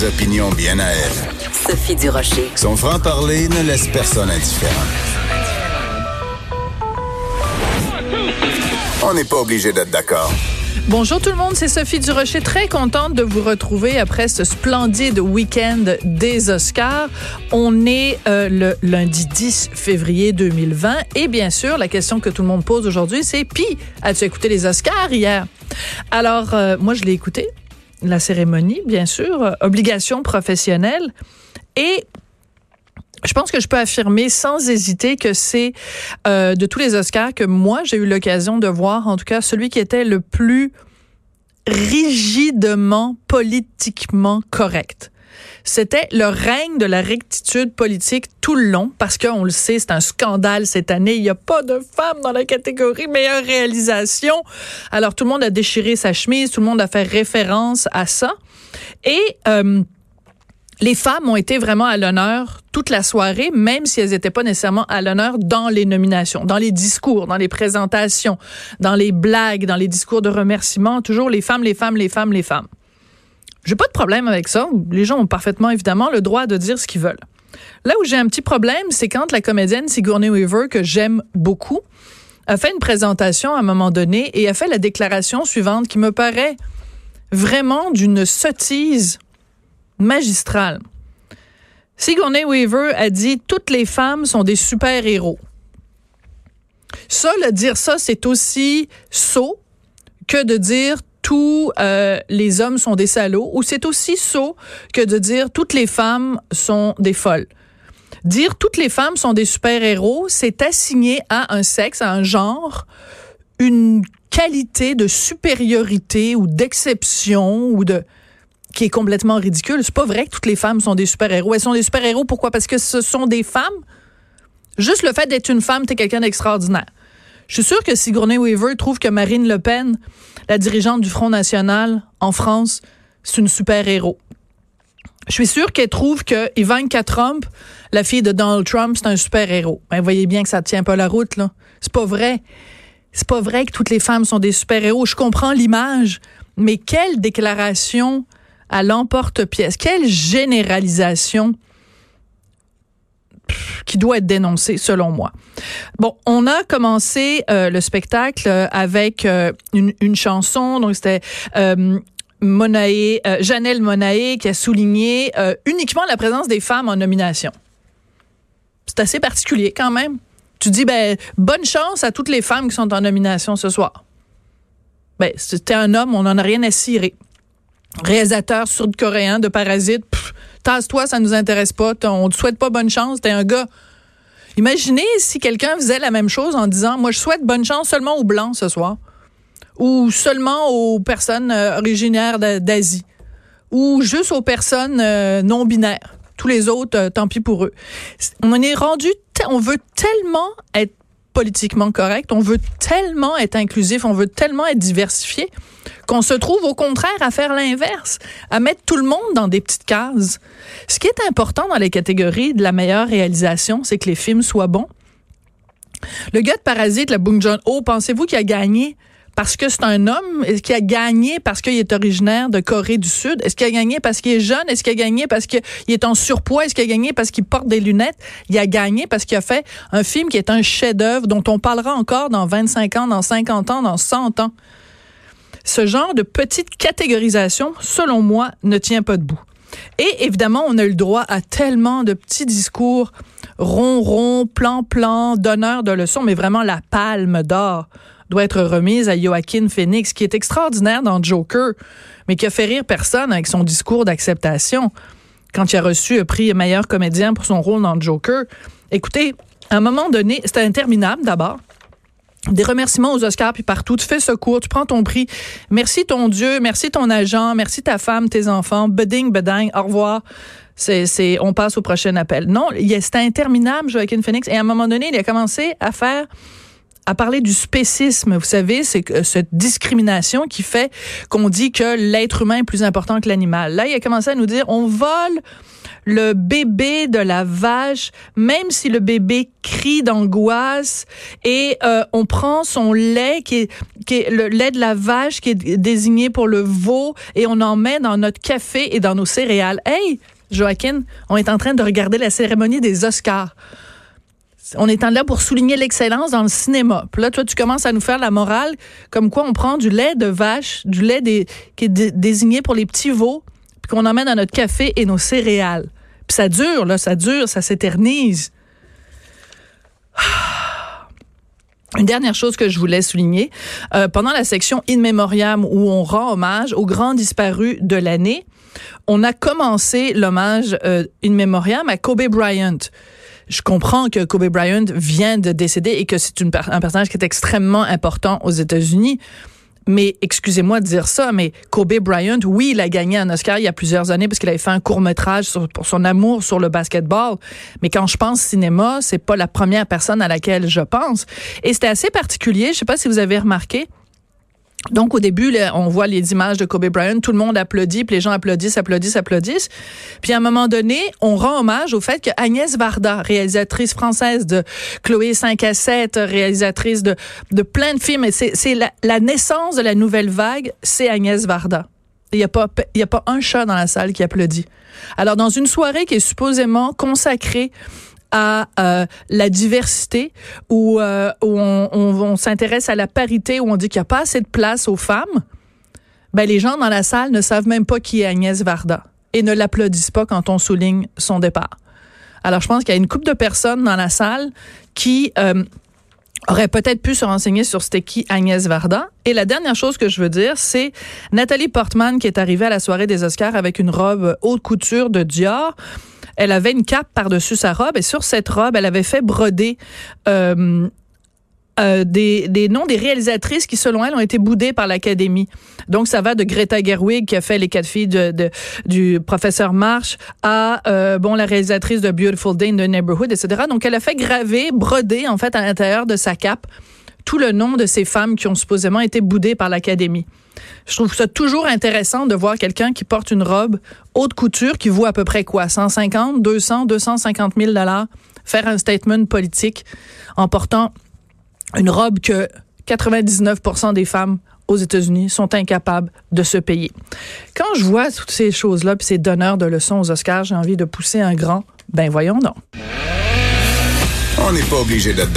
Des opinions bien à elle. Sophie Durocher. Son franc-parler ne laisse personne indifférent. On n'est pas obligé d'être d'accord. Bonjour tout le monde, c'est Sophie Durocher, très contente de vous retrouver après ce splendide week-end des Oscars. On est euh, le lundi 10 février 2020 et bien sûr, la question que tout le monde pose aujourd'hui, c'est puis as-tu écouté les Oscars hier Alors euh, moi je l'ai écouté, la cérémonie bien sûr, euh, obligation professionnelle et je pense que je peux affirmer sans hésiter que c'est euh, de tous les Oscars que moi j'ai eu l'occasion de voir, en tout cas celui qui était le plus rigidement politiquement correct. C'était le règne de la rectitude politique tout le long, parce qu'on le sait, c'est un scandale cette année. Il n'y a pas de femmes dans la catégorie meilleure réalisation. Alors tout le monde a déchiré sa chemise, tout le monde a fait référence à ça. Et euh, les femmes ont été vraiment à l'honneur toute la soirée, même si elles n'étaient pas nécessairement à l'honneur dans les nominations, dans les discours, dans les présentations, dans les blagues, dans les discours de remerciement. Toujours les femmes, les femmes, les femmes, les femmes. J'ai pas de problème avec ça. Les gens ont parfaitement, évidemment, le droit de dire ce qu'ils veulent. Là où j'ai un petit problème, c'est quand la comédienne Sigourney Weaver, que j'aime beaucoup, a fait une présentation à un moment donné et a fait la déclaration suivante qui me paraît vraiment d'une sottise magistrale. Sigourney Weaver a dit toutes les femmes sont des super-héros. Ça, le dire ça, c'est aussi sot que de dire tous euh, les hommes sont des salauds, ou c'est aussi sot que de dire toutes les femmes sont des folles. Dire toutes les femmes sont des super-héros, c'est assigner à un sexe, à un genre, une qualité de supériorité ou d'exception ou de qui est complètement ridicule. C'est pas vrai que toutes les femmes sont des super-héros. Elles sont des super-héros pourquoi? Parce que ce sont des femmes. Juste le fait d'être une femme, t'es quelqu'un d'extraordinaire. Je suis sûre que Sigourney Weaver trouve que Marine Le Pen, la dirigeante du Front national en France, c'est une super-héros. Je suis sûre qu'elle trouve que Ivanka Trump, la fille de Donald Trump, c'est un super-héros. Ben, voyez bien que ça tient pas la route, là. C'est pas vrai. C'est pas vrai que toutes les femmes sont des super-héros. Je comprends l'image, mais quelle déclaration à l'emporte-pièce. Quelle généralisation qui doit être dénoncée, selon moi. Bon, on a commencé euh, le spectacle avec euh, une, chanson, donc c'était euh, euh, Janelle Monae qui a souligné uniquement la présence des femmes en nomination. C'est assez particulier quand même. Tu dis, ben, bonne chance à toutes les femmes qui sont en nomination ce soir. Ben, c'était un homme, on n'en a rien à cirer réalisateur sud-coréen de Parasite, tasse-toi, ça nous intéresse pas, on te souhaite pas bonne chance, t'es un gars. Imaginez si quelqu'un faisait la même chose en disant, moi je souhaite bonne chance seulement aux blancs ce soir, ou seulement aux personnes euh, originaires d'Asie, ou juste aux personnes euh, non binaires. Tous les autres, euh, tant pis pour eux. On en est rendu, on veut tellement être politiquement correct, on veut tellement être inclusif, on veut tellement être diversifié qu'on se trouve au contraire à faire l'inverse, à mettre tout le monde dans des petites cases. Ce qui est important dans les catégories de la meilleure réalisation, c'est que les films soient bons. Le gars de Parasite, le Bong Joon-ho, pensez-vous qu'il a gagné parce que c'est un homme? Est-ce qu'il a gagné parce qu'il est originaire de Corée du Sud? Est-ce qu'il a gagné parce qu'il est jeune? Est-ce qu'il a gagné parce qu'il est en surpoids? Est-ce qu'il a gagné parce qu'il porte des lunettes? Il a gagné parce qu'il a fait un film qui est un chef-d'œuvre dont on parlera encore dans 25 ans, dans 50 ans, dans 100 ans. Ce genre de petite catégorisation, selon moi, ne tient pas debout. Et évidemment, on a eu le droit à tellement de petits discours ronron, plan-plan, donneurs de leçons, mais vraiment la palme d'or doit être remise à Joaquin Phoenix, qui est extraordinaire dans Joker, mais qui a fait rire personne avec son discours d'acceptation quand il a reçu le prix meilleur comédien pour son rôle dans Joker. Écoutez, À un moment donné, c'était interminable d'abord des remerciements aux Oscars puis partout. Tu fais secours, tu prends ton prix. Merci ton Dieu, merci ton agent, merci ta femme, tes enfants. Beding, beding, au revoir. C'est, c'est, on passe au prochain appel. Non, c'était interminable, Joaquin Phoenix. Et à un moment donné, il a commencé à faire à parler du spécisme. Vous savez, c'est cette discrimination qui fait qu'on dit que l'être humain est plus important que l'animal. Là, il a commencé à nous dire, on vole le bébé de la vache, même si le bébé crie d'angoisse, et euh, on prend son lait qui est, le lait de la vache qui est désigné pour le veau, et on en met dans notre café et dans nos céréales. Hey, Joaquin, on est en train de regarder la cérémonie des Oscars. On est en là pour souligner l'excellence dans le cinéma. Puis là, toi, tu commences à nous faire la morale, comme quoi on prend du lait de vache, du lait qui est désigné pour les petits veaux, puis qu'on en met dans notre café et nos céréales. Ça dure, là, ça dure, ça s'éternise. Une dernière chose que je voulais souligner, euh, pendant la section In Memoriam où on rend hommage aux grands disparus de l'année, on a commencé l'hommage euh, In Memoriam à Kobe Bryant. Je comprends que Kobe Bryant vient de décéder et que c'est un personnage qui est extrêmement important aux États-Unis. Mais excusez-moi de dire ça, mais Kobe Bryant, oui, il a gagné un Oscar il y a plusieurs années parce qu'il avait fait un court métrage pour son amour sur le basketball. Mais quand je pense cinéma, c'est pas la première personne à laquelle je pense. Et c'était assez particulier. Je sais pas si vous avez remarqué. Donc, au début, on voit les images de Kobe Bryant, tout le monde applaudit, puis les gens applaudissent, applaudissent, applaudissent. Puis, à un moment donné, on rend hommage au fait que Agnès Varda, réalisatrice française de Chloé 5 à 7, réalisatrice de, plein de films, c'est la, naissance de la nouvelle vague, c'est Agnès Varda. Il n'y a, a pas un chat dans la salle qui applaudit. Alors, dans une soirée qui est supposément consacrée à euh, la diversité, où, euh, où on, s'intéresse à la parité, où on dit qu'il n'y a pas assez de place aux femmes, ben les gens dans la salle ne savent même pas qui est Agnès Varda et ne l'applaudissent pas quand on souligne son départ. Alors je pense qu'il y a une couple de personnes dans la salle qui euh, auraient peut-être pu se renseigner sur c'était Agnès Varda. Et la dernière chose que je veux dire, c'est Nathalie Portman qui est arrivée à la soirée des Oscars avec une robe haute couture de Dior elle avait une cape par-dessus sa robe et sur cette robe, elle avait fait broder euh, euh, des, noms des réalisatrices qui, selon elle, ont été boudées par l'Académie. Donc, ça va de Greta Gerwig, qui a fait Les quatre filles du professeur Marsh, à, euh, bon, la réalisatrice de Beautiful Day in the Neighborhood, etc. Donc, elle a fait graver, broder, en fait, à l'intérieur de sa cape, tout le nom de ces femmes qui ont supposément été boudées par l'Académie. Je trouve ça toujours intéressant de voir quelqu'un qui porte une robe haute couture qui vaut à peu près quoi? 150, 200, 250 000 dollars faire un statement politique en portant une robe que 99% des femmes aux États-Unis sont incapables de se payer. Quand je vois toutes ces choses-là, puis ces donneurs de leçons aux Oscars, j'ai envie de pousser un grand, ben voyons donc. On n'est pas obligé d'être